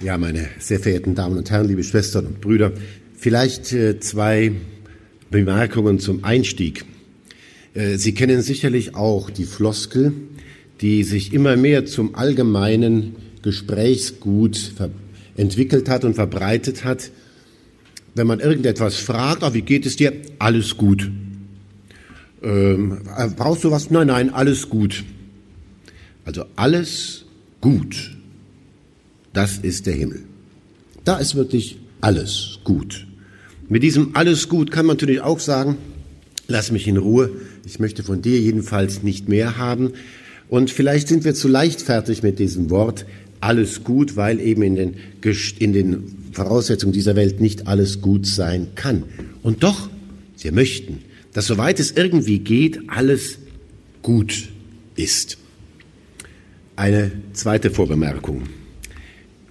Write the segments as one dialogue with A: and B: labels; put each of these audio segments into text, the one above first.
A: Ja, meine sehr verehrten Damen und Herren, liebe Schwestern und Brüder, vielleicht äh, zwei Bemerkungen zum Einstieg. Äh, Sie kennen sicherlich auch die Floskel, die sich immer mehr zum allgemeinen Gesprächsgut entwickelt hat und verbreitet hat. Wenn man irgendetwas fragt, oh, wie geht es dir? Alles gut. Ähm, äh, brauchst du was? Nein, nein, alles gut. Also alles gut. Das ist der Himmel. Da ist wirklich alles gut. Mit diesem alles gut kann man natürlich auch sagen, lass mich in Ruhe, ich möchte von dir jedenfalls nicht mehr haben. Und vielleicht sind wir zu leichtfertig mit diesem Wort alles gut, weil eben in den, in den Voraussetzungen dieser Welt nicht alles gut sein kann. Und doch, wir möchten, dass soweit es irgendwie geht, alles gut ist. Eine zweite Vorbemerkung.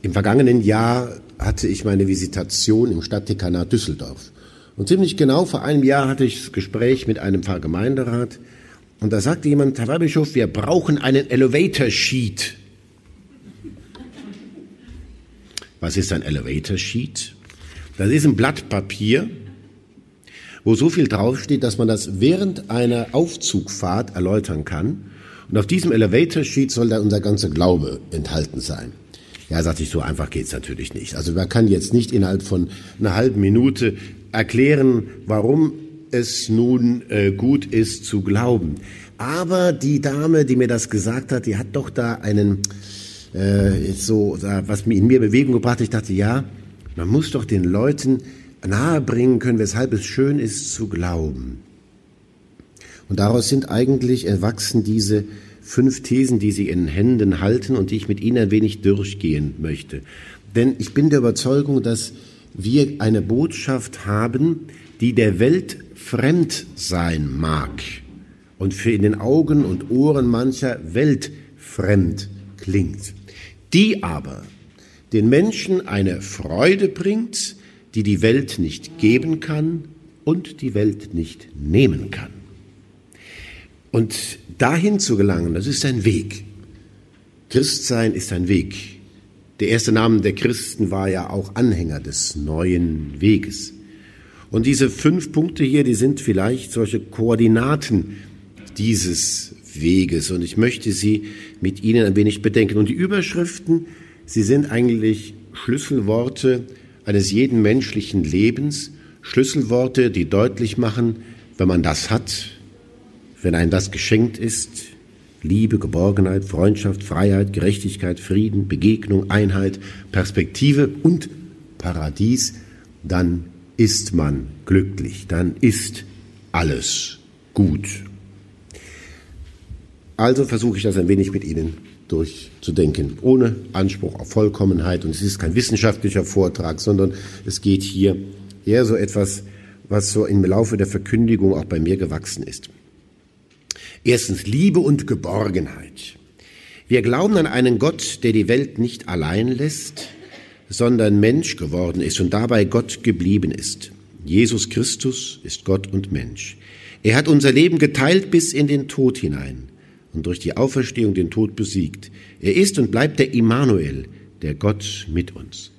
A: Im vergangenen Jahr hatte ich meine Visitation im Stadtdekanat Düsseldorf. Und ziemlich genau vor einem Jahr hatte ich das Gespräch mit einem Pfarrgemeinderat und da sagte jemand, Herr Weihbischof, wir brauchen einen Elevator Sheet. Was ist ein Elevator Sheet? Das ist ein Blatt Papier, wo so viel draufsteht, dass man das während einer Aufzugfahrt erläutern kann. Und auf diesem Elevator Sheet soll da unser ganzer Glaube enthalten sein. Ja, sagte ich, so einfach geht's natürlich nicht. Also man kann jetzt nicht innerhalb von einer halben Minute erklären, warum es nun äh, gut ist zu glauben. Aber die Dame, die mir das gesagt hat, die hat doch da einen, äh, so, was in mir Bewegung gebracht. Ich dachte, ja, man muss doch den Leuten nahebringen können, weshalb es schön ist zu glauben. Und daraus sind eigentlich erwachsen diese fünf Thesen, die Sie in Händen halten und die ich mit Ihnen ein wenig durchgehen möchte. Denn ich bin der Überzeugung, dass wir eine Botschaft haben, die der Welt fremd sein mag und für in den Augen und Ohren mancher weltfremd klingt, die aber den Menschen eine Freude bringt, die die Welt nicht geben kann und die Welt nicht nehmen kann. Und dahin zu gelangen, das ist ein Weg. Christsein ist ein Weg. Der erste Name der Christen war ja auch Anhänger des neuen Weges. Und diese fünf Punkte hier, die sind vielleicht solche Koordinaten dieses Weges. Und ich möchte sie mit Ihnen ein wenig bedenken. Und die Überschriften, sie sind eigentlich Schlüsselworte eines jeden menschlichen Lebens, Schlüsselworte, die deutlich machen, wenn man das hat, wenn einem das geschenkt ist, Liebe, Geborgenheit, Freundschaft, Freiheit, Gerechtigkeit, Frieden, Begegnung, Einheit, Perspektive und Paradies, dann ist man glücklich, dann ist alles gut. Also versuche ich das ein wenig mit Ihnen durchzudenken, ohne Anspruch auf Vollkommenheit. Und es ist kein wissenschaftlicher Vortrag, sondern es geht hier eher so etwas, was so im Laufe der Verkündigung auch bei mir gewachsen ist. Erstens Liebe und Geborgenheit. Wir glauben an einen Gott, der die Welt nicht allein lässt, sondern Mensch geworden ist und dabei Gott geblieben ist. Jesus Christus ist Gott und Mensch. Er hat unser Leben geteilt bis in den Tod hinein und durch die Auferstehung den Tod besiegt. Er ist und bleibt der Immanuel, der Gott mit uns.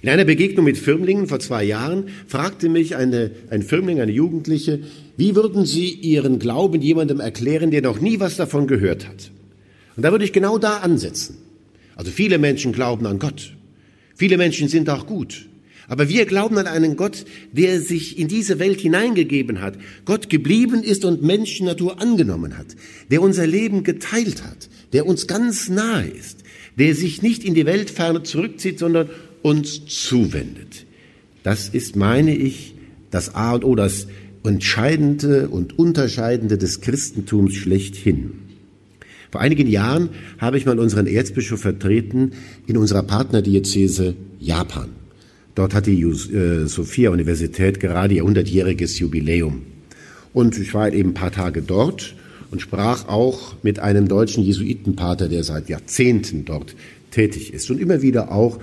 A: In einer Begegnung mit Firmlingen vor zwei Jahren fragte mich eine, ein Firmling, eine Jugendliche, wie würden Sie Ihren Glauben jemandem erklären, der noch nie was davon gehört hat? Und da würde ich genau da ansetzen. Also viele Menschen glauben an Gott. Viele Menschen sind auch gut. Aber wir glauben an einen Gott, der sich in diese Welt hineingegeben hat, Gott geblieben ist und Menschennatur angenommen hat, der unser Leben geteilt hat, der uns ganz nahe ist, der sich nicht in die Weltferne zurückzieht, sondern uns zuwendet. Das ist, meine ich, das A und O, das Entscheidende und Unterscheidende des Christentums schlechthin. Vor einigen Jahren habe ich mal unseren Erzbischof vertreten in unserer Partnerdiözese Japan. Dort hat die äh, Sophia-Universität gerade ihr 100-jähriges Jubiläum. Und ich war eben ein paar Tage dort und sprach auch mit einem deutschen Jesuitenpater, der seit Jahrzehnten dort tätig ist und immer wieder auch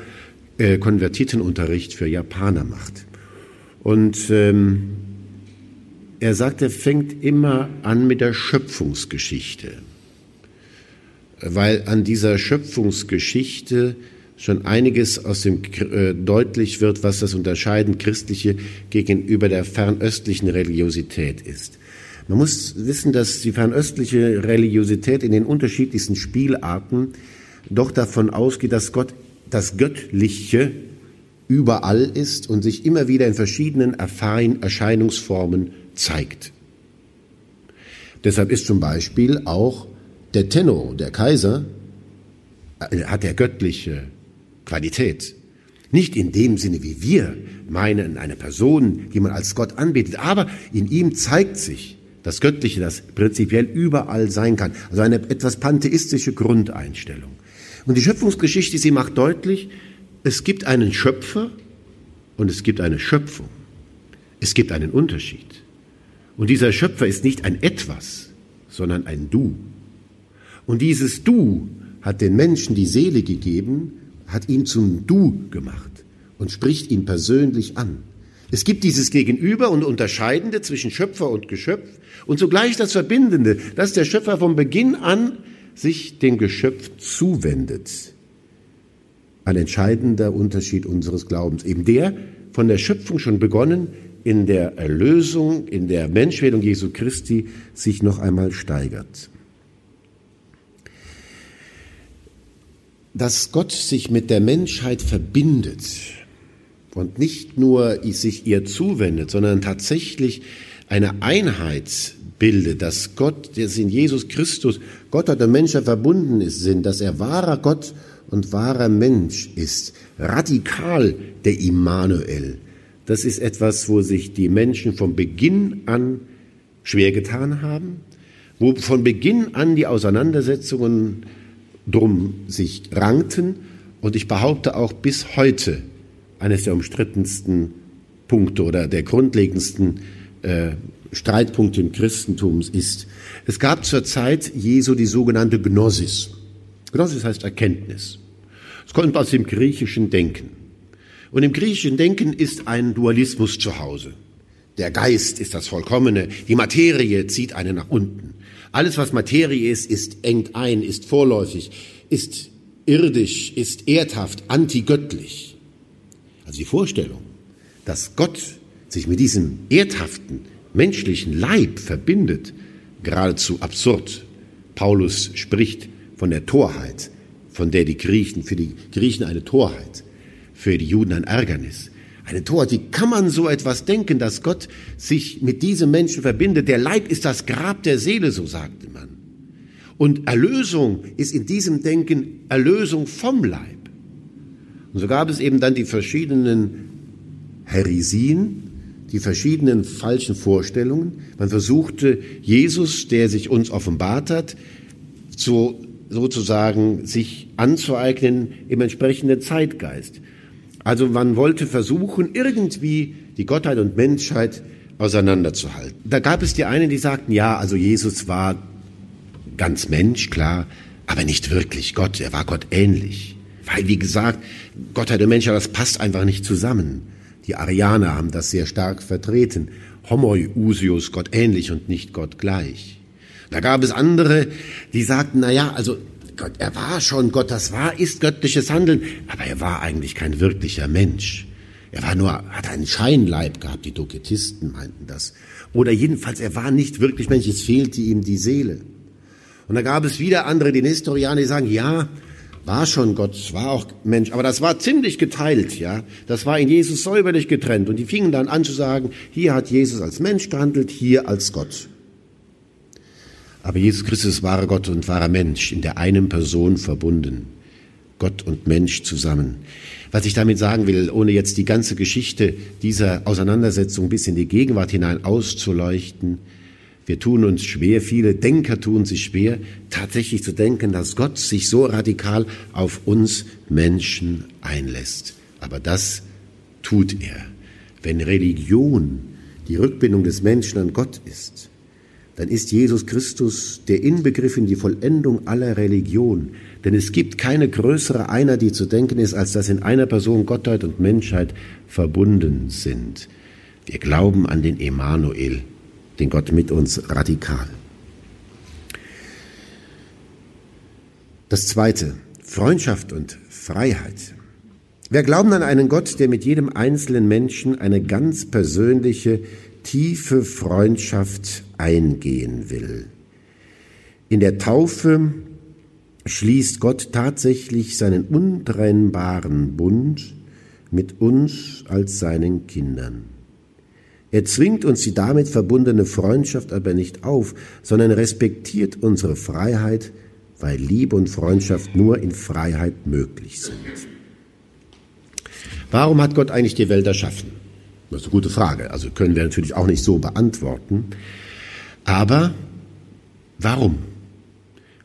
A: äh, Konvertitenunterricht für Japaner macht. Und ähm, er sagt, er fängt immer an mit der Schöpfungsgeschichte, weil an dieser Schöpfungsgeschichte schon einiges aus dem äh, deutlich wird, was das Unterscheiden christliche gegenüber der fernöstlichen Religiosität ist. Man muss wissen, dass die fernöstliche Religiosität in den unterschiedlichsten Spielarten doch davon ausgeht, dass Gott das Göttliche überall ist und sich immer wieder in verschiedenen Erscheinungsformen zeigt. Deshalb ist zum Beispiel auch der Tenno, der Kaiser, äh, hat er göttliche Qualität. Nicht in dem Sinne, wie wir meinen, eine Person, die man als Gott anbetet, aber in ihm zeigt sich das Göttliche, das prinzipiell überall sein kann. Also eine etwas pantheistische Grundeinstellung. Und die Schöpfungsgeschichte, sie macht deutlich, es gibt einen Schöpfer und es gibt eine Schöpfung. Es gibt einen Unterschied. Und dieser Schöpfer ist nicht ein Etwas, sondern ein Du. Und dieses Du hat den Menschen die Seele gegeben, hat ihn zum Du gemacht und spricht ihn persönlich an. Es gibt dieses Gegenüber und Unterscheidende zwischen Schöpfer und Geschöpf und zugleich das Verbindende, dass der Schöpfer von Beginn an sich dem Geschöpf zuwendet. Ein entscheidender Unterschied unseres Glaubens. Eben der von der Schöpfung schon begonnen, in der Erlösung, in der Menschwerdung Jesu Christi sich noch einmal steigert. Dass Gott sich mit der Menschheit verbindet und nicht nur sich ihr zuwendet, sondern tatsächlich eine Einheit bildet, dass Gott, der in Jesus Christus, Gott und der Menschheit verbunden ist, sind, dass er wahrer Gott und wahrer Mensch ist, radikal der Immanuel, das ist etwas, wo sich die Menschen von Beginn an schwer getan haben, wo von Beginn an die Auseinandersetzungen drum sich rankten und ich behaupte auch bis heute eines der umstrittensten Punkte oder der grundlegendsten äh, Streitpunkte im Christentum ist. Es gab zur Zeit Jesu die sogenannte Gnosis. Gnosis heißt Erkenntnis. Es kommt aus dem griechischen Denken. Und im griechischen Denken ist ein Dualismus zu Hause. Der Geist ist das Vollkommene, die Materie zieht einen nach unten. Alles, was Materie ist, ist engt ein, ist vorläufig, ist irdisch, ist erdhaft, antigöttlich. Also die Vorstellung, dass Gott sich mit diesem erdhaften, menschlichen Leib verbindet, geradezu absurd. Paulus spricht von der Torheit, von der die Griechen, für die Griechen eine Torheit für die Juden ein Ärgernis. Eine Torheit, wie kann man so etwas denken, dass Gott sich mit diesem Menschen verbindet? Der Leib ist das Grab der Seele, so sagte man. Und Erlösung ist in diesem Denken Erlösung vom Leib. Und so gab es eben dann die verschiedenen Heresien, die verschiedenen falschen Vorstellungen. Man versuchte Jesus, der sich uns offenbart hat, zu, sozusagen sich anzueignen im entsprechenden Zeitgeist. Also man wollte versuchen, irgendwie die Gottheit und Menschheit auseinanderzuhalten. Da gab es die einen, die sagten, ja, also Jesus war ganz Mensch, klar, aber nicht wirklich Gott, er war Gott ähnlich. Weil, wie gesagt, Gottheit und Menschheit, das passt einfach nicht zusammen. Die Arianer haben das sehr stark vertreten. Homoiusius, Gott ähnlich und nicht Gott gleich. Da gab es andere, die sagten, na ja, also Gott, er war schon Gott, das war, ist göttliches Handeln, aber er war eigentlich kein wirklicher Mensch. Er war nur, hat einen Scheinleib gehabt, die Doketisten meinten das. Oder jedenfalls, er war nicht wirklich Mensch, es fehlte ihm die Seele. Und da gab es wieder andere, die Nestorianer, die sagen, ja, war schon Gott, war auch Mensch, aber das war ziemlich geteilt, ja. Das war in Jesus säuberlich getrennt. Und die fingen dann an zu sagen, hier hat Jesus als Mensch gehandelt, hier als Gott. Aber Jesus Christus ist wahrer Gott und wahrer Mensch, in der einen Person verbunden. Gott und Mensch zusammen. Was ich damit sagen will, ohne jetzt die ganze Geschichte dieser Auseinandersetzung bis in die Gegenwart hinein auszuleuchten, wir tun uns schwer, viele Denker tun sich schwer, tatsächlich zu denken, dass Gott sich so radikal auf uns Menschen einlässt. Aber das tut er. Wenn Religion die Rückbindung des Menschen an Gott ist, dann ist Jesus Christus der Inbegriff in die Vollendung aller Religion. Denn es gibt keine größere Einheit, die zu denken ist, als dass in einer Person Gottheit und Menschheit verbunden sind. Wir glauben an den Emanuel, den Gott mit uns radikal. Das Zweite, Freundschaft und Freiheit. Wir glauben an einen Gott, der mit jedem einzelnen Menschen eine ganz persönliche, tiefe Freundschaft eingehen will. In der Taufe schließt Gott tatsächlich seinen untrennbaren Bund mit uns als seinen Kindern. Er zwingt uns die damit verbundene Freundschaft aber nicht auf, sondern respektiert unsere Freiheit, weil Liebe und Freundschaft nur in Freiheit möglich sind. Warum hat Gott eigentlich die Welt erschaffen? Das ist eine gute Frage. Also können wir natürlich auch nicht so beantworten. Aber warum?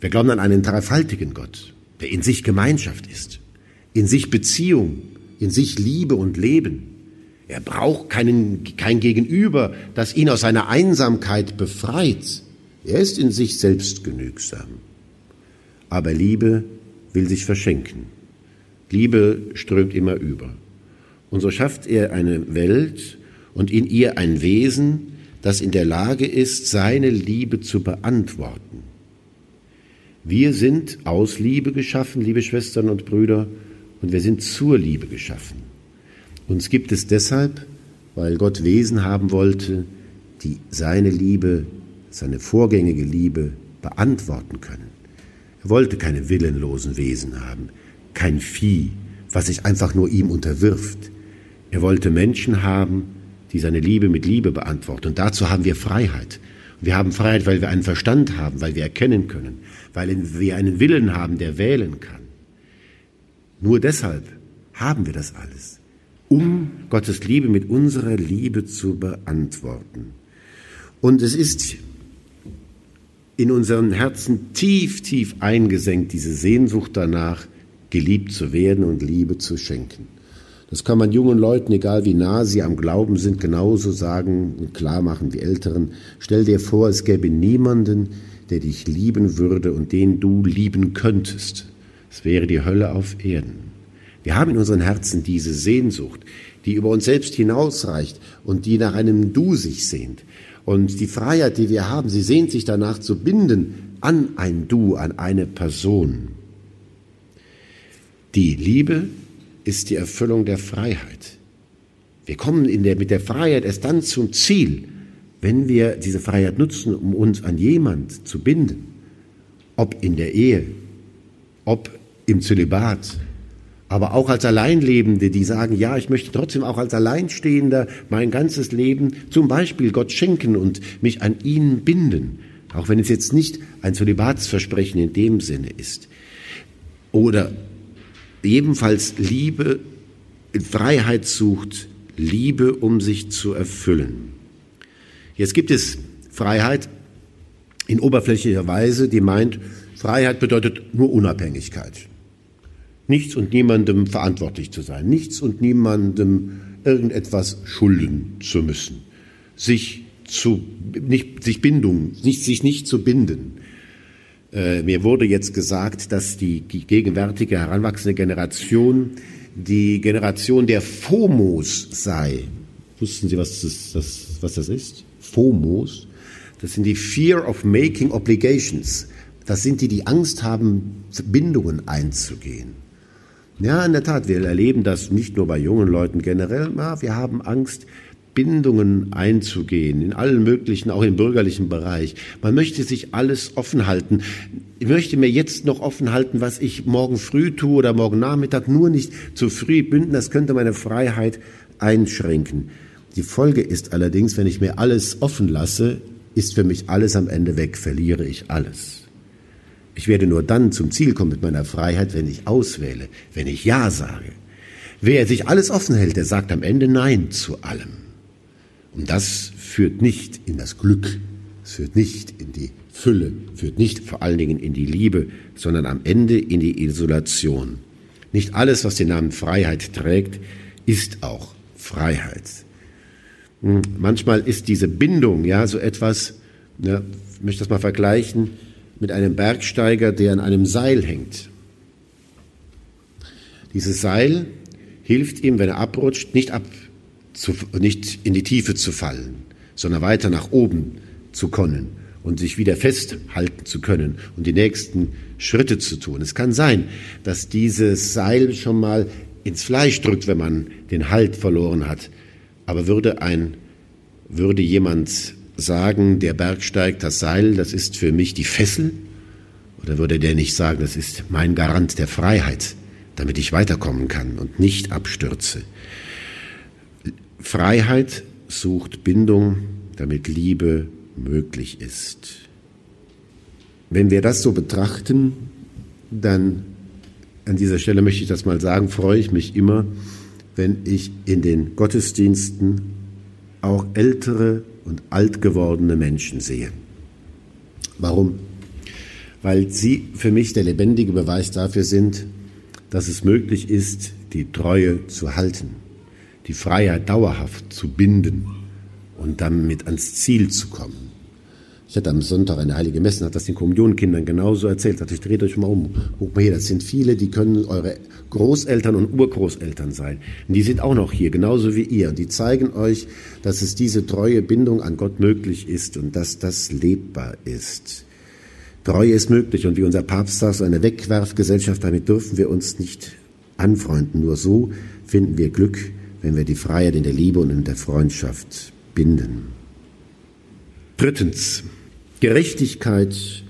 A: Wir glauben an einen dreifaltigen Gott, der in sich Gemeinschaft ist, in sich Beziehung, in sich Liebe und Leben. Er braucht keinen, kein Gegenüber, das ihn aus seiner Einsamkeit befreit. Er ist in sich selbst genügsam. Aber Liebe will sich verschenken. Liebe strömt immer über. Und so schafft er eine Welt und in ihr ein Wesen, das in der Lage ist, seine Liebe zu beantworten. Wir sind aus Liebe geschaffen, liebe Schwestern und Brüder, und wir sind zur Liebe geschaffen. Uns gibt es deshalb, weil Gott Wesen haben wollte, die seine Liebe, seine vorgängige Liebe beantworten können. Er wollte keine willenlosen Wesen haben, kein Vieh, was sich einfach nur ihm unterwirft. Er wollte Menschen haben, die seine Liebe mit Liebe beantworten. Und dazu haben wir Freiheit. Wir haben Freiheit, weil wir einen Verstand haben, weil wir erkennen können, weil wir einen Willen haben, der wählen kann. Nur deshalb haben wir das alles um Gottes Liebe mit unserer Liebe zu beantworten. Und es ist in unseren Herzen tief, tief eingesenkt, diese Sehnsucht danach, geliebt zu werden und Liebe zu schenken. Das kann man jungen Leuten, egal wie nah sie am Glauben sind, genauso sagen und klar machen wie Älteren. Stell dir vor, es gäbe niemanden, der dich lieben würde und den du lieben könntest. Es wäre die Hölle auf Erden. Wir haben in unseren Herzen diese Sehnsucht, die über uns selbst hinausreicht und die nach einem Du sich sehnt. Und die Freiheit, die wir haben, sie sehnt sich danach zu binden an ein Du, an eine Person. Die Liebe ist die Erfüllung der Freiheit. Wir kommen der, mit der Freiheit erst dann zum Ziel, wenn wir diese Freiheit nutzen, um uns an jemand zu binden. Ob in der Ehe, ob im Zölibat, aber auch als Alleinlebende, die sagen, ja, ich möchte trotzdem auch als Alleinstehender mein ganzes Leben zum Beispiel Gott schenken und mich an ihn binden, auch wenn es jetzt nicht ein Zölibatsversprechen in dem Sinne ist. Oder ebenfalls Liebe, Freiheit sucht, Liebe, um sich zu erfüllen. Jetzt gibt es Freiheit in oberflächlicher Weise, die meint, Freiheit bedeutet nur Unabhängigkeit nichts und niemandem verantwortlich zu sein, nichts und niemandem irgendetwas schulden zu müssen, sich zu, nicht, sich Bindung, nicht, sich nicht zu binden. Äh, mir wurde jetzt gesagt, dass die gegenwärtige heranwachsende Generation die Generation der FOMOs sei. Wussten Sie, was das, das, was das ist? FOMOs? Das sind die Fear of Making Obligations. Das sind die, die Angst haben, Bindungen einzugehen. Ja, in der Tat, wir erleben das nicht nur bei jungen Leuten generell. Ja, wir haben Angst, Bindungen einzugehen, in allen möglichen, auch im bürgerlichen Bereich. Man möchte sich alles offen halten. Ich möchte mir jetzt noch offen halten, was ich morgen früh tue oder morgen Nachmittag, nur nicht zu früh binden, das könnte meine Freiheit einschränken. Die Folge ist allerdings, wenn ich mir alles offen lasse, ist für mich alles am Ende weg, verliere ich alles. Ich werde nur dann zum Ziel kommen mit meiner Freiheit, wenn ich auswähle, wenn ich Ja sage. Wer sich alles offen hält, der sagt am Ende Nein zu allem. Und das führt nicht in das Glück, es führt nicht in die Fülle, führt nicht vor allen Dingen in die Liebe, sondern am Ende in die Isolation. Nicht alles, was den Namen Freiheit trägt, ist auch Freiheit. Hm, manchmal ist diese Bindung ja so etwas, ja, ich möchte das mal vergleichen, mit einem Bergsteiger, der an einem Seil hängt. Dieses Seil hilft ihm, wenn er abrutscht, nicht, ab, zu, nicht in die Tiefe zu fallen, sondern weiter nach oben zu können. und sich wieder festhalten zu können und die nächsten Schritte zu tun. Es kann sein, dass dieses Seil schon mal ins Fleisch drückt, wenn man den Halt verloren hat. Aber würde ein, würde jemand sagen, der Berg steigt, das Seil, das ist für mich die Fessel? Oder würde der nicht sagen, das ist mein Garant der Freiheit, damit ich weiterkommen kann und nicht abstürze? Freiheit sucht Bindung, damit Liebe möglich ist. Wenn wir das so betrachten, dann an dieser Stelle möchte ich das mal sagen, freue ich mich immer, wenn ich in den Gottesdiensten auch ältere und alt gewordene Menschen sehe. Warum? Weil sie für mich der lebendige Beweis dafür sind, dass es möglich ist, die Treue zu halten, die Freiheit dauerhaft zu binden und damit ans Ziel zu kommen. Ich hatte am Sonntag eine heilige Messe, hat das den Kommunionkindern genauso erzählt. Ich dreht euch mal um. Guck mal hier, das sind viele, die können eure Großeltern und Urgroßeltern sein. Und die sind auch noch hier, genauso wie ihr. Und die zeigen euch, dass es diese treue Bindung an Gott möglich ist und dass das lebbar ist. Treue ist möglich und wie unser Papst sagt, so eine Wegwerfgesellschaft, damit dürfen wir uns nicht anfreunden. Nur so finden wir Glück, wenn wir die Freiheit in der Liebe und in der Freundschaft binden. Drittens, Gerechtigkeit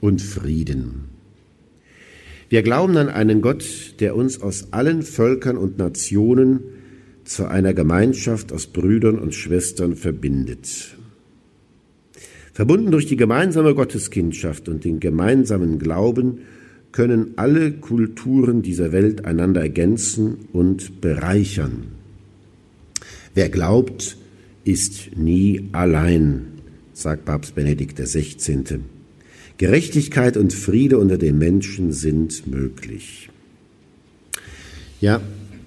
A: und Frieden. Wir glauben an einen Gott, der uns aus allen Völkern und Nationen zu einer Gemeinschaft aus Brüdern und Schwestern verbindet. Verbunden durch die gemeinsame Gotteskindschaft und den gemeinsamen Glauben können alle Kulturen dieser Welt einander ergänzen und bereichern. Wer glaubt, ist nie allein sagt Papst Benedikt XVI. Gerechtigkeit und Friede unter den Menschen sind möglich. Ja,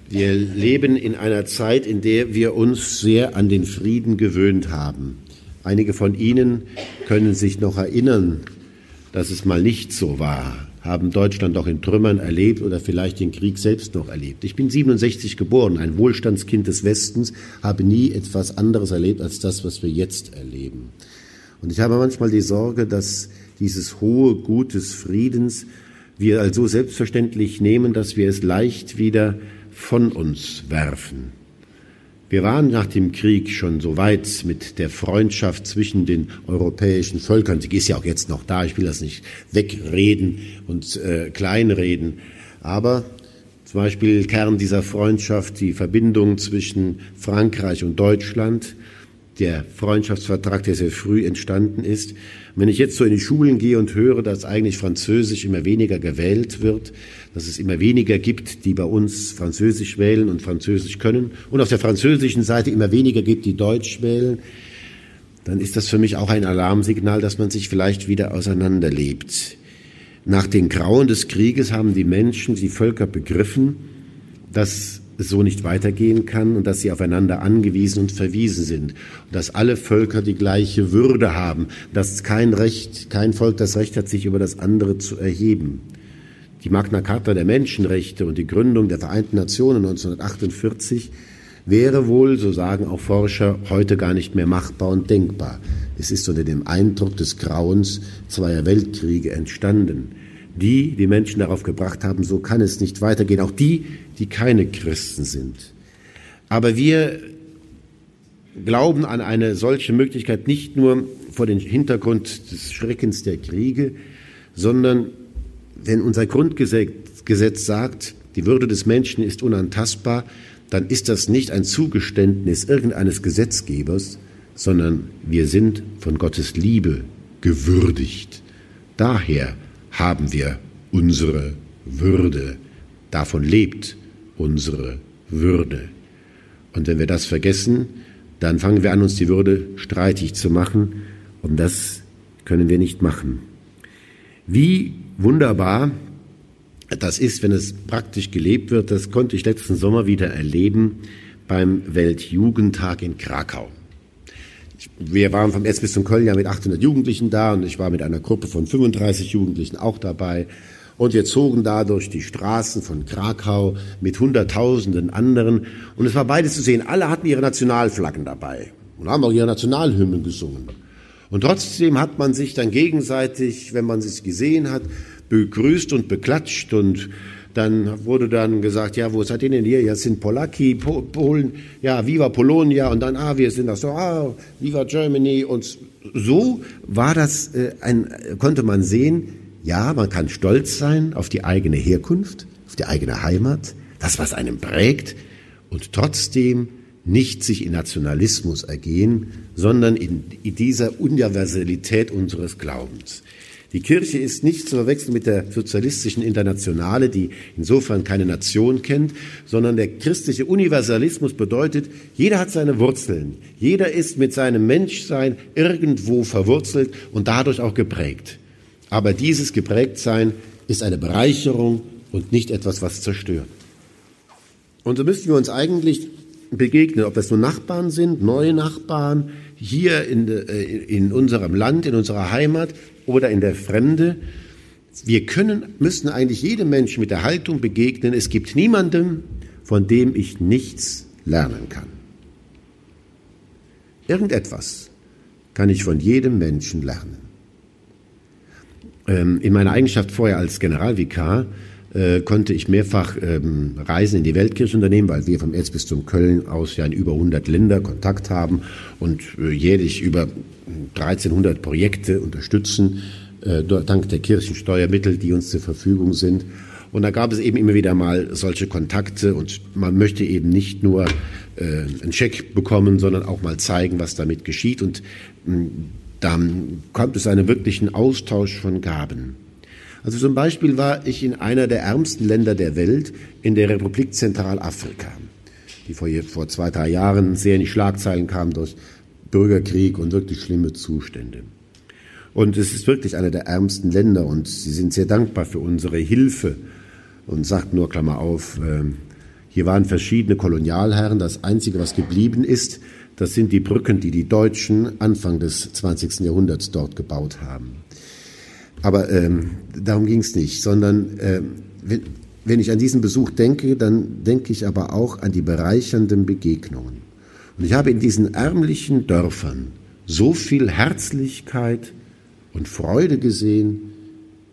A: wir leben in einer Zeit, in der wir uns sehr an den Frieden gewöhnt haben. Einige von Ihnen können sich noch erinnern, dass es mal nicht so war, haben Deutschland auch in Trümmern erlebt oder vielleicht den Krieg selbst noch erlebt. Ich bin 67 geboren, ein Wohlstandskind des Westens, habe nie etwas anderes erlebt als das, was wir jetzt erleben. Und ich habe manchmal die Sorge, dass dieses hohe Gut des Friedens wir also selbstverständlich nehmen, dass wir es leicht wieder von uns werfen. Wir waren nach dem Krieg schon so weit mit der Freundschaft zwischen den europäischen Völkern. Sie ist ja auch jetzt noch da. Ich will das nicht wegreden und äh, kleinreden. Aber zum Beispiel Kern dieser Freundschaft die Verbindung zwischen Frankreich und Deutschland, der Freundschaftsvertrag, der sehr früh entstanden ist. Wenn ich jetzt so in die Schulen gehe und höre, dass eigentlich Französisch immer weniger gewählt wird, dass es immer weniger gibt, die bei uns Französisch wählen und Französisch können, und auf der französischen Seite immer weniger gibt, die Deutsch wählen, dann ist das für mich auch ein Alarmsignal, dass man sich vielleicht wieder auseinanderlebt. Nach den Grauen des Krieges haben die Menschen, die Völker begriffen, dass so nicht weitergehen kann und dass sie aufeinander angewiesen und verwiesen sind und dass alle Völker die gleiche Würde haben, dass kein Recht, kein Volk das Recht hat, sich über das andere zu erheben. Die Magna Carta der Menschenrechte und die Gründung der Vereinten Nationen 1948 wäre wohl, so sagen auch Forscher, heute gar nicht mehr machbar und denkbar. Es ist unter dem Eindruck des Grauens zweier Weltkriege entstanden die die Menschen darauf gebracht haben, so kann es nicht weitergehen, auch die, die keine Christen sind. Aber wir glauben an eine solche Möglichkeit nicht nur vor dem Hintergrund des Schreckens der Kriege, sondern wenn unser Grundgesetz sagt, die Würde des Menschen ist unantastbar, dann ist das nicht ein Zugeständnis irgendeines Gesetzgebers, sondern wir sind von Gottes Liebe gewürdigt. Daher haben wir unsere Würde. Davon lebt unsere Würde. Und wenn wir das vergessen, dann fangen wir an, uns die Würde streitig zu machen. Und das können wir nicht machen. Wie wunderbar das ist, wenn es praktisch gelebt wird, das konnte ich letzten Sommer wieder erleben beim Weltjugendtag in Krakau wir waren vom S bis zum Köln ja mit 800 Jugendlichen da und ich war mit einer Gruppe von 35 Jugendlichen auch dabei. Und wir zogen da durch die Straßen von Krakau mit Hunderttausenden anderen. Und es war beides zu sehen. Alle hatten ihre Nationalflaggen dabei und haben auch ihre Nationalhymnen gesungen. Und trotzdem hat man sich dann gegenseitig, wenn man sich gesehen hat, begrüßt und beklatscht und dann wurde dann gesagt, ja, wo seid ihr denn hier? Ja, sind Polaki, Polen, ja, Viva Polonia und dann, ah, wir sind das so, ah, Viva Germany und so war das, äh, ein, konnte man sehen, ja, man kann stolz sein auf die eigene Herkunft, auf die eigene Heimat, das, was einem prägt und trotzdem nicht sich in Nationalismus ergehen, sondern in, in dieser Universalität unseres Glaubens. Die Kirche ist nicht zu verwechseln mit der sozialistischen Internationale, die insofern keine Nation kennt, sondern der christliche Universalismus bedeutet, jeder hat seine Wurzeln, jeder ist mit seinem Menschsein irgendwo verwurzelt und dadurch auch geprägt. Aber dieses Geprägtsein ist eine Bereicherung und nicht etwas, was zerstört. Und so müssten wir uns eigentlich begegnen, ob das nur Nachbarn sind, neue Nachbarn, hier in, äh, in unserem Land, in unserer Heimat oder in der Fremde. Wir können, müssen eigentlich jedem Menschen mit der Haltung begegnen, es gibt niemanden, von dem ich nichts lernen kann. Irgendetwas kann ich von jedem Menschen lernen. Ähm, in meiner Eigenschaft vorher als Generalvikar äh, konnte ich mehrfach ähm, Reisen in die Weltkirche unternehmen, weil wir vom Erzbistum Köln aus ja in über 100 Länder Kontakt haben und äh, jährlich über 1300 Projekte unterstützen, äh, dank der Kirchensteuermittel, die uns zur Verfügung sind. Und da gab es eben immer wieder mal solche Kontakte und man möchte eben nicht nur äh, einen Scheck bekommen, sondern auch mal zeigen, was damit geschieht. Und mh, dann kommt es einen wirklichen Austausch von Gaben. Also zum Beispiel war ich in einer der ärmsten Länder der Welt, in der Republik Zentralafrika, die vor, vor zwei, drei Jahren sehr in die Schlagzeilen kam durch Bürgerkrieg und wirklich schlimme Zustände. Und es ist wirklich einer der ärmsten Länder und sie sind sehr dankbar für unsere Hilfe und sagt nur, Klammer auf, äh, hier waren verschiedene Kolonialherren. Das Einzige, was geblieben ist, das sind die Brücken, die die Deutschen Anfang des 20. Jahrhunderts dort gebaut haben. Aber ähm, darum ging es nicht, sondern äh, wenn, wenn ich an diesen Besuch denke, dann denke ich aber auch an die bereichernden Begegnungen. Und ich habe in diesen ärmlichen Dörfern so viel Herzlichkeit und Freude gesehen,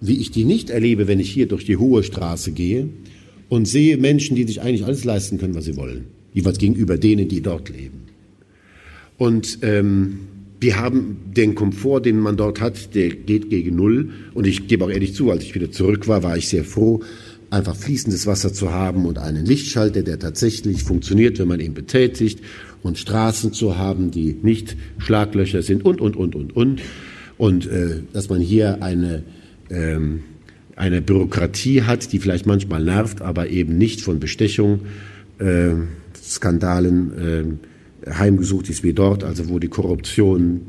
A: wie ich die nicht erlebe, wenn ich hier durch die hohe Straße gehe und sehe Menschen, die sich eigentlich alles leisten können, was sie wollen. Jeweils gegenüber denen, die dort leben. Und ähm, wir haben den Komfort, den man dort hat, der geht gegen Null. Und ich gebe auch ehrlich zu, als ich wieder zurück war, war ich sehr froh, einfach fließendes Wasser zu haben und einen Lichtschalter, der tatsächlich funktioniert, wenn man ihn betätigt und Straßen zu haben, die nicht Schlaglöcher sind und, und, und, und, und. Und äh, dass man hier eine, ähm, eine Bürokratie hat, die vielleicht manchmal nervt, aber eben nicht von Bestechung, äh, Skandalen, äh, heimgesucht ist wie dort, also wo die Korruption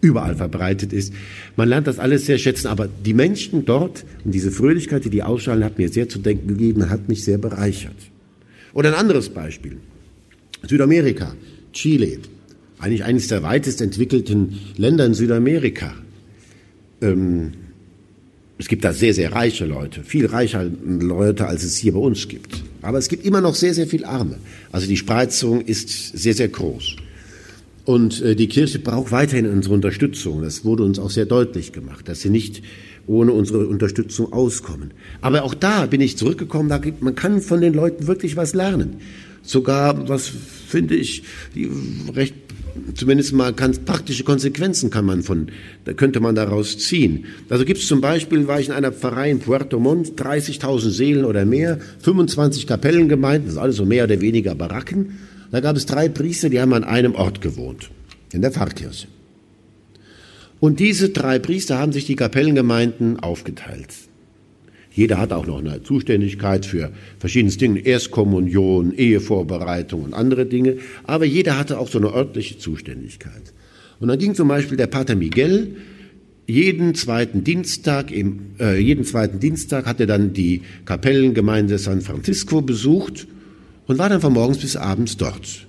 A: überall verbreitet ist. Man lernt das alles sehr schätzen, aber die Menschen dort und diese Fröhlichkeit, die die ausstrahlen, hat mir sehr zu denken gegeben, hat mich sehr bereichert. Oder ein anderes Beispiel. Südamerika, Chile, eigentlich eines der weitest entwickelten Länder in Südamerika. Ähm, es gibt da sehr, sehr reiche Leute, viel reicher Leute, als es hier bei uns gibt. Aber es gibt immer noch sehr, sehr viel Arme. Also die Spreizung ist sehr, sehr groß. Und äh, die Kirche braucht weiterhin unsere Unterstützung. Das wurde uns auch sehr deutlich gemacht, dass sie nicht ohne unsere Unterstützung auskommen. Aber auch da bin ich zurückgekommen, man kann von den Leuten wirklich was lernen. Sogar, was finde ich, recht zumindest mal ganz praktische Konsequenzen kann man von, da könnte man daraus ziehen. Also gibt es zum Beispiel, war ich in einer Pfarrei in Puerto Montt, 30.000 Seelen oder mehr, 25 Kapellengemeinden, das ist alles so mehr oder weniger Baracken. Da gab es drei Priester, die haben an einem Ort gewohnt, in der Pfarrkirche. Und diese drei Priester haben sich die Kapellengemeinden aufgeteilt. Jeder hat auch noch eine Zuständigkeit für verschiedene Dinge, Erstkommunion, Ehevorbereitung und andere Dinge, aber jeder hatte auch so eine örtliche Zuständigkeit. Und dann ging zum Beispiel der Pater Miguel jeden zweiten Dienstag, im, äh, jeden zweiten Dienstag hat er dann die Kapellengemeinde San Francisco besucht und war dann von morgens bis abends dort.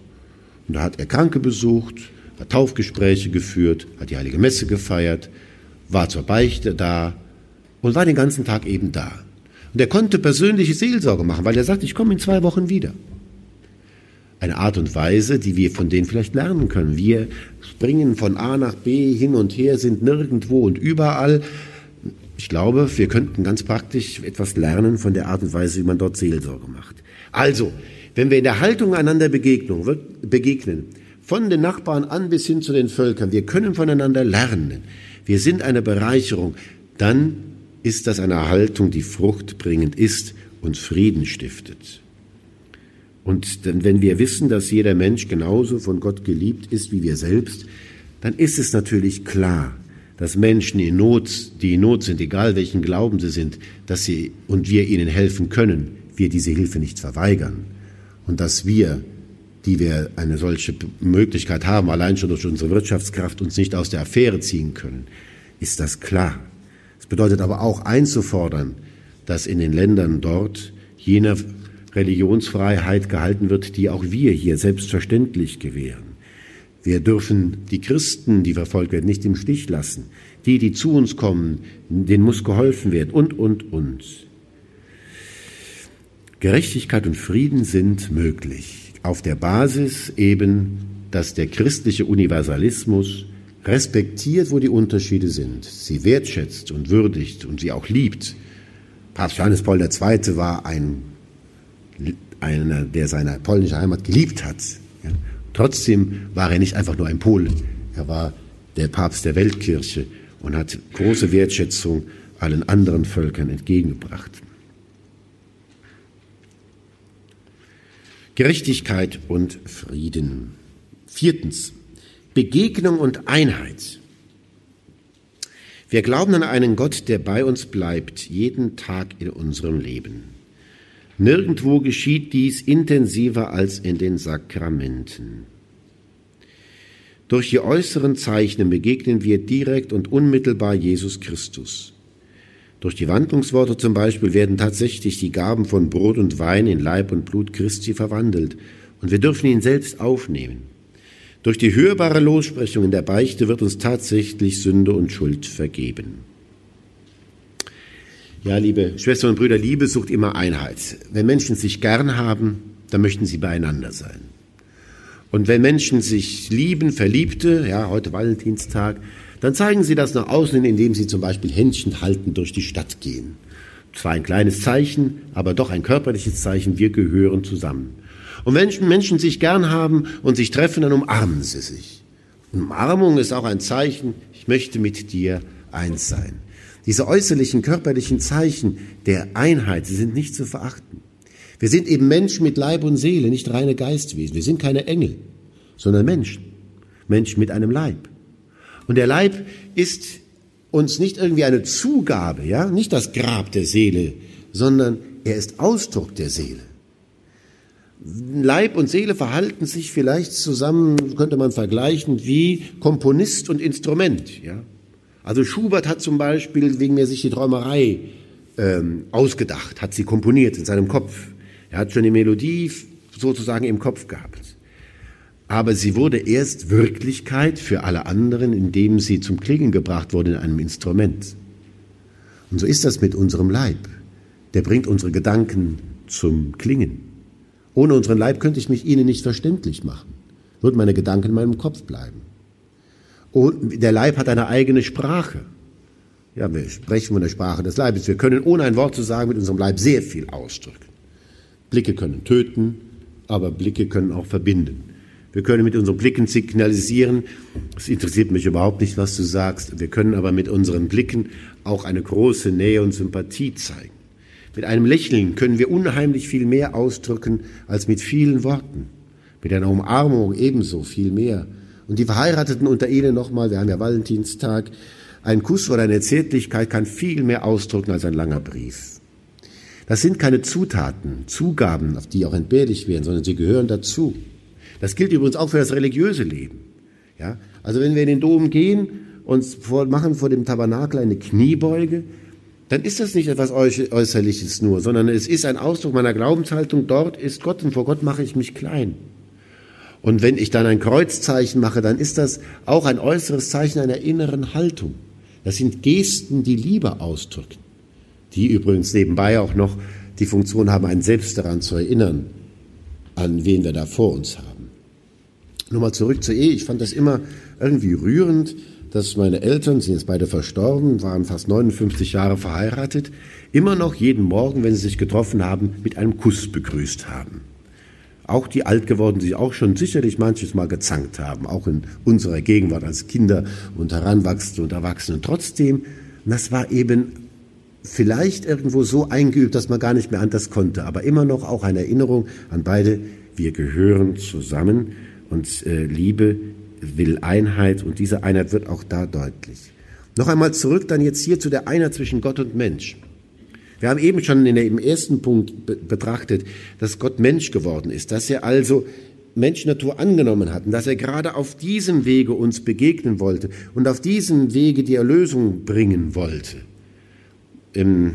A: Und da hat er Kranke besucht, hat Taufgespräche geführt, hat die Heilige Messe gefeiert, war zur Beichte da, und war den ganzen Tag eben da. Und er konnte persönliche Seelsorge machen, weil er sagt, ich komme in zwei Wochen wieder. eine Art und Weise, die wir von denen vielleicht lernen können. Wir springen von A nach B hin und her, sind nirgendwo und überall. Ich glaube, wir könnten ganz praktisch etwas lernen von der Art und Weise, wie man dort Seelsorge macht. Also, wenn wir in der Haltung einander begegnen, von den Nachbarn an bis hin zu den Völkern, wir können voneinander lernen, wir sind eine Bereicherung, dann ist das eine Haltung, die fruchtbringend ist und Frieden stiftet. Und wenn wir wissen, dass jeder Mensch genauso von Gott geliebt ist wie wir selbst, dann ist es natürlich klar, dass Menschen in Not, die in Not sind, egal welchen Glauben sie sind, dass sie und wir ihnen helfen können, wir diese Hilfe nicht verweigern. Und dass wir, die wir eine solche Möglichkeit haben, allein schon durch unsere Wirtschaftskraft uns nicht aus der Affäre ziehen können, ist das klar. Bedeutet aber auch einzufordern, dass in den Ländern dort jener Religionsfreiheit gehalten wird, die auch wir hier selbstverständlich gewähren. Wir dürfen die Christen, die verfolgt werden, nicht im Stich lassen. Die, die zu uns kommen, denen muss geholfen werden und, und, und. Gerechtigkeit und Frieden sind möglich auf der Basis eben, dass der christliche Universalismus respektiert, wo die Unterschiede sind, sie wertschätzt und würdigt und sie auch liebt. Papst Johannes Paul II. war ein einer, der seine polnische Heimat geliebt hat. Ja. Trotzdem war er nicht einfach nur ein Pole. Er war der Papst der Weltkirche und hat große Wertschätzung allen anderen Völkern entgegengebracht. Gerechtigkeit und Frieden. Viertens. Begegnung und Einheit. Wir glauben an einen Gott, der bei uns bleibt, jeden Tag in unserem Leben. Nirgendwo geschieht dies intensiver als in den Sakramenten. Durch die äußeren Zeichen begegnen wir direkt und unmittelbar Jesus Christus. Durch die Wandlungsworte zum Beispiel werden tatsächlich die Gaben von Brot und Wein in Leib und Blut Christi verwandelt und wir dürfen ihn selbst aufnehmen. Durch die hörbare Lossprechung in der Beichte wird uns tatsächlich Sünde und Schuld vergeben. Ja, liebe Schwestern und Brüder, Liebe sucht immer Einheit. Wenn Menschen sich gern haben, dann möchten sie beieinander sein. Und wenn Menschen sich lieben, Verliebte, ja, heute Valentinstag, dann zeigen sie das nach außen, indem sie zum Beispiel Händchen halten durch die Stadt gehen. Zwar ein kleines Zeichen, aber doch ein körperliches Zeichen, wir gehören zusammen. Und wenn Menschen sich gern haben und sich treffen, dann umarmen sie sich. Umarmung ist auch ein Zeichen, ich möchte mit dir eins sein. Diese äußerlichen körperlichen Zeichen der Einheit, sie sind nicht zu verachten. Wir sind eben Menschen mit Leib und Seele, nicht reine Geistwesen. Wir sind keine Engel, sondern Menschen. Menschen mit einem Leib. Und der Leib ist uns nicht irgendwie eine Zugabe, ja, nicht das Grab der Seele, sondern er ist Ausdruck der Seele. Leib und Seele verhalten sich vielleicht zusammen, könnte man vergleichen, wie Komponist und Instrument, ja. Also Schubert hat zum Beispiel wegen mir sich die Träumerei ähm, ausgedacht, hat sie komponiert in seinem Kopf. Er hat schon die Melodie sozusagen im Kopf gehabt. Aber sie wurde erst Wirklichkeit für alle anderen, indem sie zum Klingen gebracht wurde in einem Instrument. Und so ist das mit unserem Leib. Der bringt unsere Gedanken zum Klingen. Ohne unseren Leib könnte ich mich Ihnen nicht verständlich machen. Würden meine Gedanken in meinem Kopf bleiben. Und der Leib hat eine eigene Sprache. Ja, wir sprechen von der Sprache des Leibes. Wir können ohne ein Wort zu sagen mit unserem Leib sehr viel ausdrücken. Blicke können töten, aber Blicke können auch verbinden. Wir können mit unseren Blicken signalisieren, es interessiert mich überhaupt nicht, was du sagst. Wir können aber mit unseren Blicken auch eine große Nähe und Sympathie zeigen. Mit einem Lächeln können wir unheimlich viel mehr ausdrücken als mit vielen Worten. Mit einer Umarmung ebenso viel mehr. Und die Verheirateten unter ihnen nochmal, wir haben ja Valentinstag, ein Kuss oder eine Zärtlichkeit kann viel mehr ausdrücken als ein langer Brief. Das sind keine Zutaten, Zugaben, auf die auch entbehrlich wären, sondern sie gehören dazu. Das gilt übrigens auch für das religiöse Leben. Ja? Also wenn wir in den Dom gehen und vor, machen vor dem Tabernakel eine Kniebeuge, dann ist das nicht etwas Äußerliches nur, sondern es ist ein Ausdruck meiner Glaubenshaltung, dort ist Gott und vor Gott mache ich mich klein. Und wenn ich dann ein Kreuzzeichen mache, dann ist das auch ein äußeres Zeichen einer inneren Haltung. Das sind Gesten, die Liebe ausdrücken, die übrigens nebenbei auch noch die Funktion haben, einen selbst daran zu erinnern, an wen wir da vor uns haben. Nochmal zurück zur Ehe. Ich fand das immer irgendwie rührend, dass meine Eltern, sind jetzt beide verstorben, waren fast 59 Jahre verheiratet, immer noch jeden Morgen, wenn sie sich getroffen haben, mit einem Kuss begrüßt haben. Auch die alt geworden, die auch schon sicherlich manches Mal gezankt haben, auch in unserer Gegenwart als Kinder und Heranwachsende und Erwachsene. Trotzdem, das war eben vielleicht irgendwo so eingeübt, dass man gar nicht mehr anders konnte, aber immer noch auch eine Erinnerung an beide, wir gehören zusammen und äh, Liebe will Einheit und diese Einheit wird auch da deutlich. Noch einmal zurück dann jetzt hier zu der Einheit zwischen Gott und Mensch. Wir haben eben schon in dem ersten Punkt betrachtet, dass Gott Mensch geworden ist, dass er also Menschnatur angenommen hat und dass er gerade auf diesem Wege uns begegnen wollte und auf diesem Wege die Erlösung bringen wollte. Im,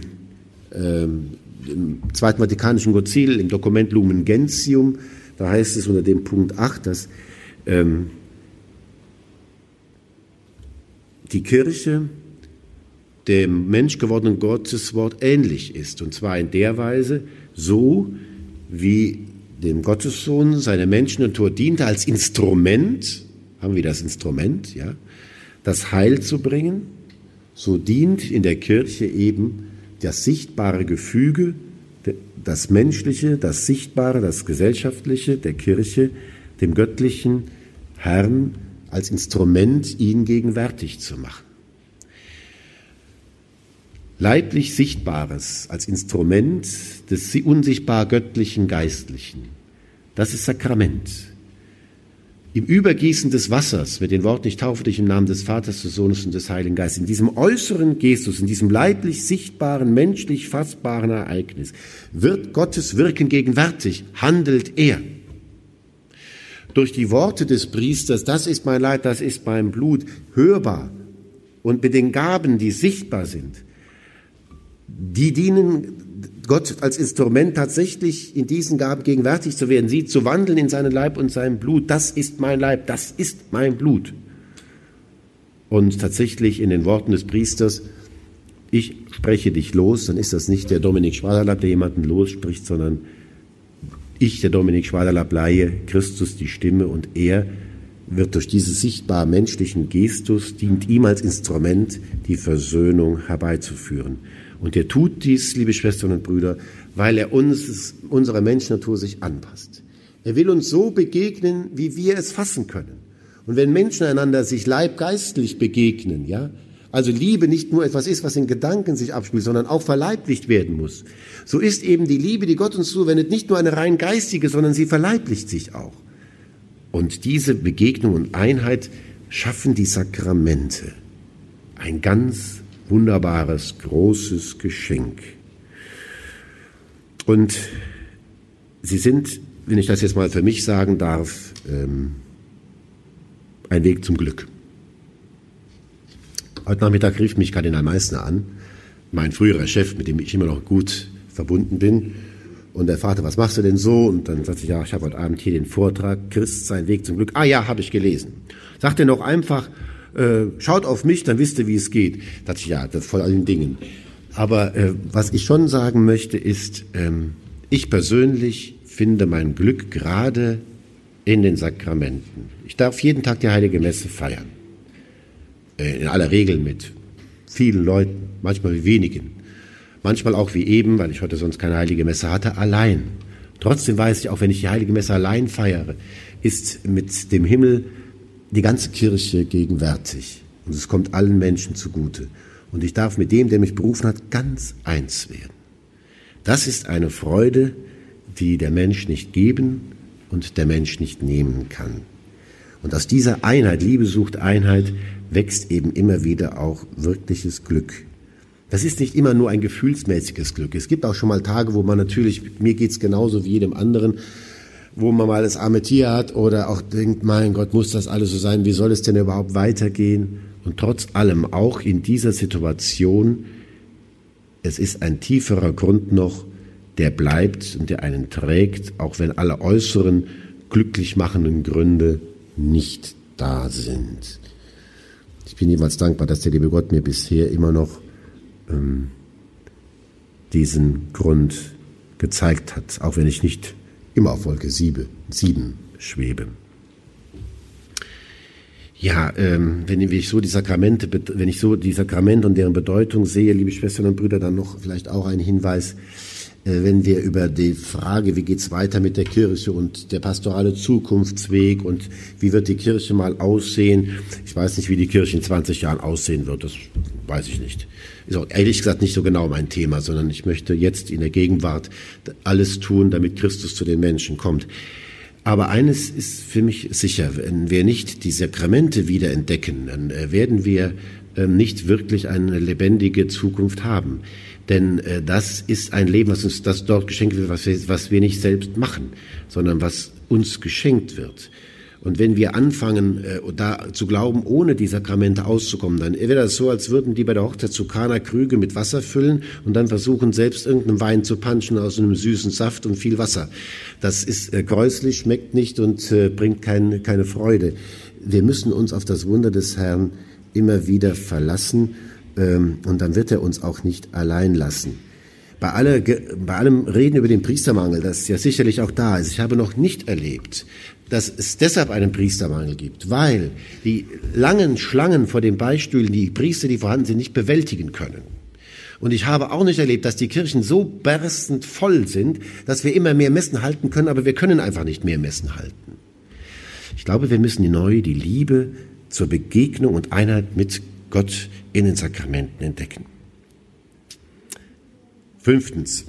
A: ähm, im Zweiten Vatikanischen Konzil, im Dokument Lumen Gentium, da heißt es unter dem Punkt 8, dass ähm, die Kirche dem menschgewordenen Gotteswort ähnlich ist. Und zwar in der Weise, so wie dem Gottessohn seine Menschennatur diente als Instrument, haben wir das Instrument, ja, das Heil zu bringen, so dient in der Kirche eben das sichtbare Gefüge, das Menschliche, das Sichtbare, das Gesellschaftliche der Kirche, dem göttlichen Herrn als Instrument, ihn gegenwärtig zu machen leiblich Sichtbares als Instrument des unsichtbar göttlichen Geistlichen. Das ist Sakrament. Im Übergießen des Wassers mit den Worten, ich taufe dich im Namen des Vaters, des Sohnes und des Heiligen Geistes, in diesem äußeren Gestus, in diesem leiblich sichtbaren, menschlich fassbaren Ereignis, wird Gottes Wirken gegenwärtig, handelt er. Durch die Worte des Priesters, das ist mein Leid, das ist mein Blut, hörbar und mit den Gaben, die sichtbar sind, die dienen Gott als Instrument tatsächlich in diesen Gaben gegenwärtig zu werden, sie zu wandeln in seinen Leib und sein Blut. Das ist mein Leib, das ist mein Blut. Und tatsächlich in den Worten des Priesters, ich spreche dich los, dann ist das nicht der Dominik Schwaderlapp, der jemanden losspricht, sondern ich, der Dominik Schwaderlapp, leihe Christus die Stimme und er wird durch diesen sichtbar menschlichen Gestus, dient ihm als Instrument, die Versöhnung herbeizuführen. Und er tut dies, liebe Schwestern und Brüder, weil er uns, unserer Menschnatur sich anpasst. Er will uns so begegnen, wie wir es fassen können. Und wenn Menschen einander sich leibgeistlich begegnen, ja, also Liebe nicht nur etwas ist, was in Gedanken sich abspielt, sondern auch verleiblicht werden muss, so ist eben die Liebe, die Gott uns zuwendet, nicht nur eine rein geistige, sondern sie verleiblicht sich auch. Und diese Begegnung und Einheit schaffen die Sakramente. Ein ganz wunderbares, großes Geschenk. Und sie sind, wenn ich das jetzt mal für mich sagen darf, ähm, ein Weg zum Glück. Heute Nachmittag rief mich Kardinal Meissner an, mein früherer Chef, mit dem ich immer noch gut verbunden bin. Und er fragte, was machst du denn so? Und dann sagte ich, ja, ich habe heute Abend hier den Vortrag, Christ, sein Weg zum Glück. Ah ja, habe ich gelesen. Sagt er noch einfach, äh, schaut auf mich, dann wisst ihr, wie es geht. Dachte ich, ja, das vor allen Dingen. Aber äh, was ich schon sagen möchte, ist, ähm, ich persönlich finde mein Glück gerade in den Sakramenten. Ich darf jeden Tag die Heilige Messe feiern. Äh, in aller Regel mit vielen Leuten, manchmal mit wenigen. Manchmal auch wie eben, weil ich heute sonst keine Heilige Messe hatte, allein. Trotzdem weiß ich, auch wenn ich die Heilige Messe allein feiere, ist mit dem Himmel die ganze Kirche gegenwärtig. Und es kommt allen Menschen zugute. Und ich darf mit dem, der mich berufen hat, ganz eins werden. Das ist eine Freude, die der Mensch nicht geben und der Mensch nicht nehmen kann. Und aus dieser Einheit, Liebe sucht Einheit, wächst eben immer wieder auch wirkliches Glück. Das ist nicht immer nur ein gefühlsmäßiges Glück. Es gibt auch schon mal Tage, wo man natürlich, mir geht's genauso wie jedem anderen, wo man mal das arme Tier hat oder auch denkt, mein Gott, muss das alles so sein? Wie soll es denn überhaupt weitergehen? Und trotz allem, auch in dieser Situation, es ist ein tieferer Grund noch, der bleibt und der einen trägt, auch wenn alle äußeren glücklich machenden Gründe nicht da sind. Ich bin jeweils dankbar, dass der liebe Gott mir bisher immer noch ähm, diesen Grund gezeigt hat, auch wenn ich nicht immer auf Wolke 7, 7 schwebe. Ja, ähm, wenn ich so die Sakramente, wenn ich so die Sakramente und deren Bedeutung sehe, liebe Schwestern und Brüder, dann noch vielleicht auch ein Hinweis, wenn wir über die Frage, wie geht's weiter mit der Kirche und der pastorale Zukunftsweg und wie wird die Kirche mal aussehen. Ich weiß nicht, wie die Kirche in 20 Jahren aussehen wird, das weiß ich nicht. Ist auch ehrlich gesagt nicht so genau mein Thema, sondern ich möchte jetzt in der Gegenwart alles tun, damit Christus zu den Menschen kommt. Aber eines ist für mich sicher, wenn wir nicht die Sakramente wieder entdecken, dann äh, werden wir ähm, nicht wirklich eine lebendige Zukunft haben. Denn äh, das ist ein Leben, was uns das dort geschenkt wird, was wir, was wir nicht selbst machen, sondern was uns geschenkt wird. Und wenn wir anfangen, äh, da zu glauben, ohne die Sakramente auszukommen, dann wäre das so, als würden die bei der Hochzeit zu Kana Krüge mit Wasser füllen und dann versuchen, selbst irgendeinen Wein zu punchen aus einem süßen Saft und viel Wasser. Das ist äh, gräuslich, schmeckt nicht und äh, bringt kein, keine Freude. Wir müssen uns auf das Wunder des Herrn immer wieder verlassen und dann wird er uns auch nicht allein lassen. Bei, alle, bei allem Reden über den Priestermangel, das ja sicherlich auch da ist, ich habe noch nicht erlebt, dass es deshalb einen Priestermangel gibt, weil die langen Schlangen vor den Beistühlen die Priester, die vorhanden sind, nicht bewältigen können. Und ich habe auch nicht erlebt, dass die Kirchen so berstend voll sind, dass wir immer mehr Messen halten können, aber wir können einfach nicht mehr Messen halten. Ich glaube, wir müssen neu die Liebe zur Begegnung und Einheit mit Gott in den Sakramenten entdecken. Fünftens.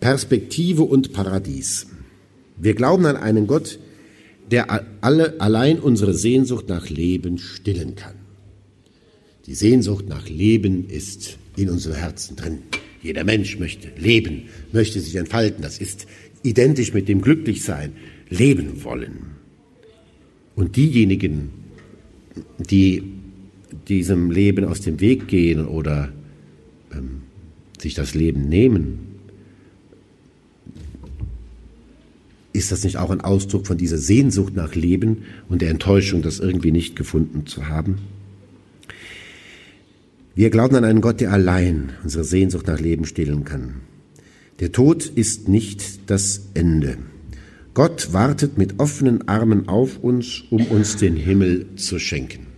A: Perspektive und Paradies. Wir glauben an einen Gott, der alle, allein unsere Sehnsucht nach Leben stillen kann. Die Sehnsucht nach Leben ist in unserem Herzen drin. Jeder Mensch möchte leben, möchte sich entfalten. Das ist identisch mit dem Glücklichsein, leben wollen. Und diejenigen, die diesem Leben aus dem Weg gehen oder ähm, sich das Leben nehmen, ist das nicht auch ein Ausdruck von dieser Sehnsucht nach Leben und der Enttäuschung, das irgendwie nicht gefunden zu haben? Wir glauben an einen Gott, der allein unsere Sehnsucht nach Leben stillen kann. Der Tod ist nicht das Ende. Gott wartet mit offenen Armen auf uns, um uns den Himmel zu schenken.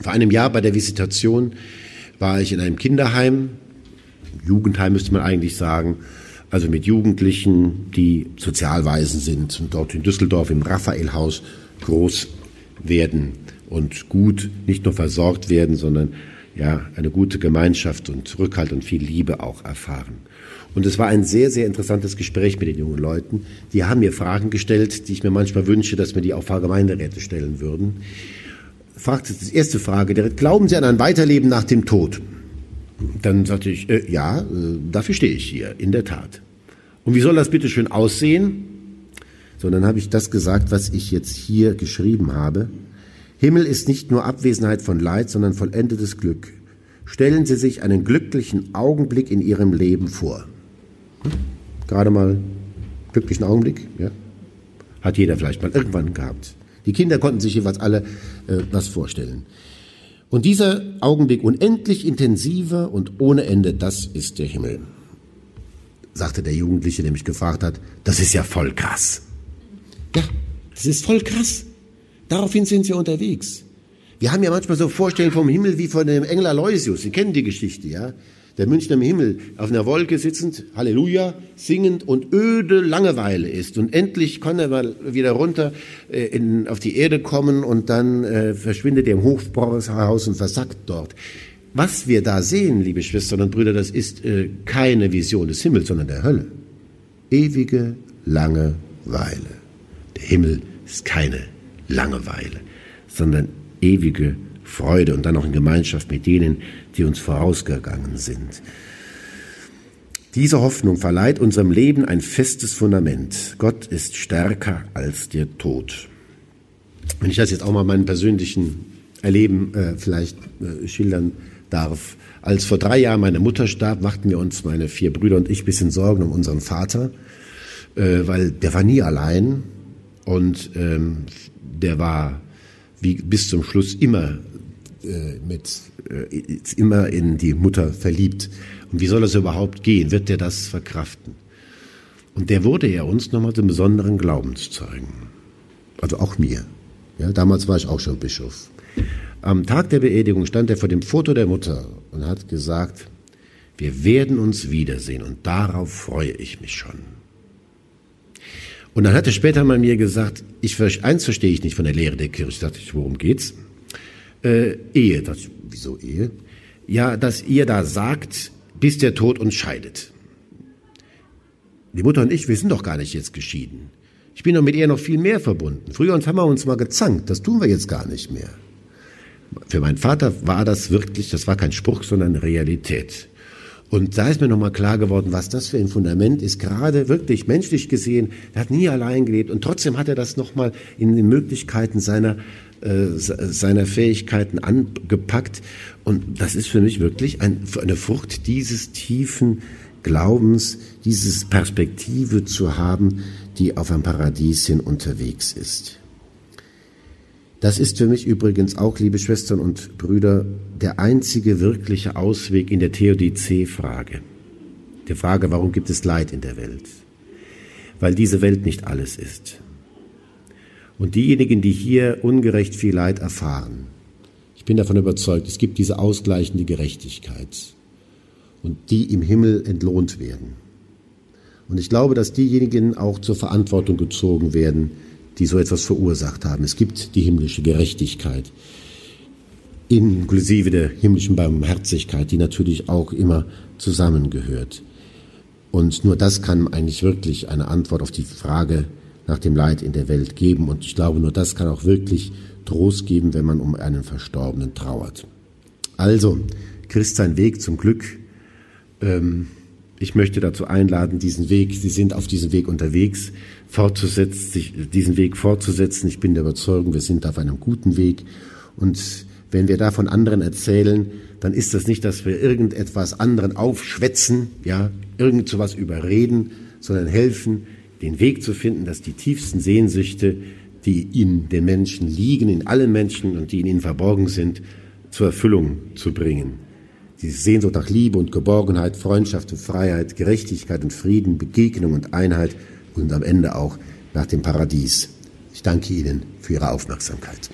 A: Vor einem Jahr bei der Visitation war ich in einem Kinderheim, Jugendheim müsste man eigentlich sagen, also mit Jugendlichen, die Sozialweisen sind und dort in Düsseldorf im Raphaelhaus groß werden und gut nicht nur versorgt werden, sondern ja, eine gute Gemeinschaft und Rückhalt und viel Liebe auch erfahren. Und es war ein sehr, sehr interessantes Gespräch mit den jungen Leuten. Die haben mir Fragen gestellt, die ich mir manchmal wünsche, dass mir die auch Pfarrgemeinderäte stellen würden. Fragte die erste Frage direkt, glauben Sie an ein Weiterleben nach dem Tod? Dann sagte ich, äh, ja, äh, dafür stehe ich hier, in der Tat. Und wie soll das bitte schön aussehen? So, dann habe ich das gesagt, was ich jetzt hier geschrieben habe. Himmel ist nicht nur Abwesenheit von Leid, sondern vollendetes Glück. Stellen Sie sich einen glücklichen Augenblick in Ihrem Leben vor. Hm? Gerade mal glücklichen Augenblick, ja? Hat jeder vielleicht mal irgendwann gehabt. Die Kinder konnten sich jeweils alle äh, was vorstellen. Und dieser Augenblick unendlich intensiver und ohne Ende, das ist der Himmel. Sagte der Jugendliche, der mich gefragt hat, das ist ja voll krass. Ja, das ist voll krass. Daraufhin sind wir unterwegs. Wir haben ja manchmal so Vorstellungen vom Himmel wie von dem Engel Aloysius. Sie kennen die Geschichte, ja? Der Münchner im Himmel auf einer Wolke sitzend, Halleluja, singend und öde Langeweile ist. Und endlich kann er mal wieder runter äh, in, auf die Erde kommen und dann äh, verschwindet er im Hofbräuhaus und versackt dort. Was wir da sehen, liebe Schwestern und Brüder, das ist äh, keine Vision des Himmels, sondern der Hölle. Ewige Langeweile. Der Himmel ist keine Langeweile, sondern ewige Freude und dann auch in Gemeinschaft mit denen, die uns vorausgegangen sind. Diese Hoffnung verleiht unserem Leben ein festes Fundament. Gott ist stärker als der Tod. Wenn ich das jetzt auch mal meinen persönlichen Erleben äh, vielleicht äh, schildern darf. Als vor drei Jahren meine Mutter starb, machten wir uns, meine vier Brüder und ich, bisschen Sorgen um unseren Vater, äh, weil der war nie allein und ähm, der war wie bis zum Schluss immer äh, mit äh, immer in die Mutter verliebt. Und wie soll das überhaupt gehen? Wird der das verkraften? Und der wurde ja uns nochmal zum besonderen Glaubenszeugen. Also auch mir. Ja, damals war ich auch schon Bischof. Am Tag der Beerdigung stand er vor dem Foto der Mutter und hat gesagt, wir werden uns wiedersehen und darauf freue ich mich schon. Und dann hat er später mal mir gesagt, ich, eins verstehe ich nicht von der Lehre der Kirche. Da dachte ich, worum geht's? Äh, Ehe. Da dachte ich, wieso Ehe? Ja, dass ihr da sagt, bis der Tod uns scheidet. Die Mutter und ich, wir sind doch gar nicht jetzt geschieden. Ich bin doch mit ihr noch viel mehr verbunden. Früher haben wir uns mal gezankt, das tun wir jetzt gar nicht mehr. Für meinen Vater war das wirklich, das war kein Spruch, sondern Realität. Und da ist mir nochmal klar geworden, was das für ein Fundament ist, gerade wirklich menschlich gesehen. Er hat nie allein gelebt und trotzdem hat er das nochmal in den Möglichkeiten seiner, äh, seiner Fähigkeiten angepackt. Und das ist für mich wirklich ein, eine Frucht dieses tiefen Glaubens, dieses Perspektive zu haben, die auf ein Paradies hin unterwegs ist. Das ist für mich übrigens auch, liebe Schwestern und Brüder, der einzige wirkliche Ausweg in der Theodizee-Frage. Der Frage, warum gibt es Leid in der Welt? Weil diese Welt nicht alles ist. Und diejenigen, die hier ungerecht viel Leid erfahren, ich bin davon überzeugt, es gibt diese ausgleichende Gerechtigkeit und die im Himmel entlohnt werden. Und ich glaube, dass diejenigen auch zur Verantwortung gezogen werden, die so etwas verursacht haben. Es gibt die himmlische Gerechtigkeit, inklusive der himmlischen Barmherzigkeit, die natürlich auch immer zusammengehört. Und nur das kann eigentlich wirklich eine Antwort auf die Frage nach dem Leid in der Welt geben. Und ich glaube, nur das kann auch wirklich Trost geben, wenn man um einen Verstorbenen trauert. Also, Christ sein Weg zum Glück. Ähm, ich möchte dazu einladen, diesen Weg, Sie sind auf diesem Weg unterwegs, fortzusetzen, sich, diesen Weg fortzusetzen. Ich bin der Überzeugung, wir sind auf einem guten Weg. Und wenn wir da von anderen erzählen, dann ist das nicht, dass wir irgendetwas anderen aufschwätzen, ja, irgend sowas überreden, sondern helfen, den Weg zu finden, dass die tiefsten Sehnsüchte, die in den Menschen liegen, in allen Menschen und die in ihnen verborgen sind, zur Erfüllung zu bringen die Sehnsucht nach Liebe und Geborgenheit, Freundschaft und Freiheit, Gerechtigkeit und Frieden, Begegnung und Einheit und am Ende auch nach dem Paradies. Ich danke Ihnen für Ihre Aufmerksamkeit.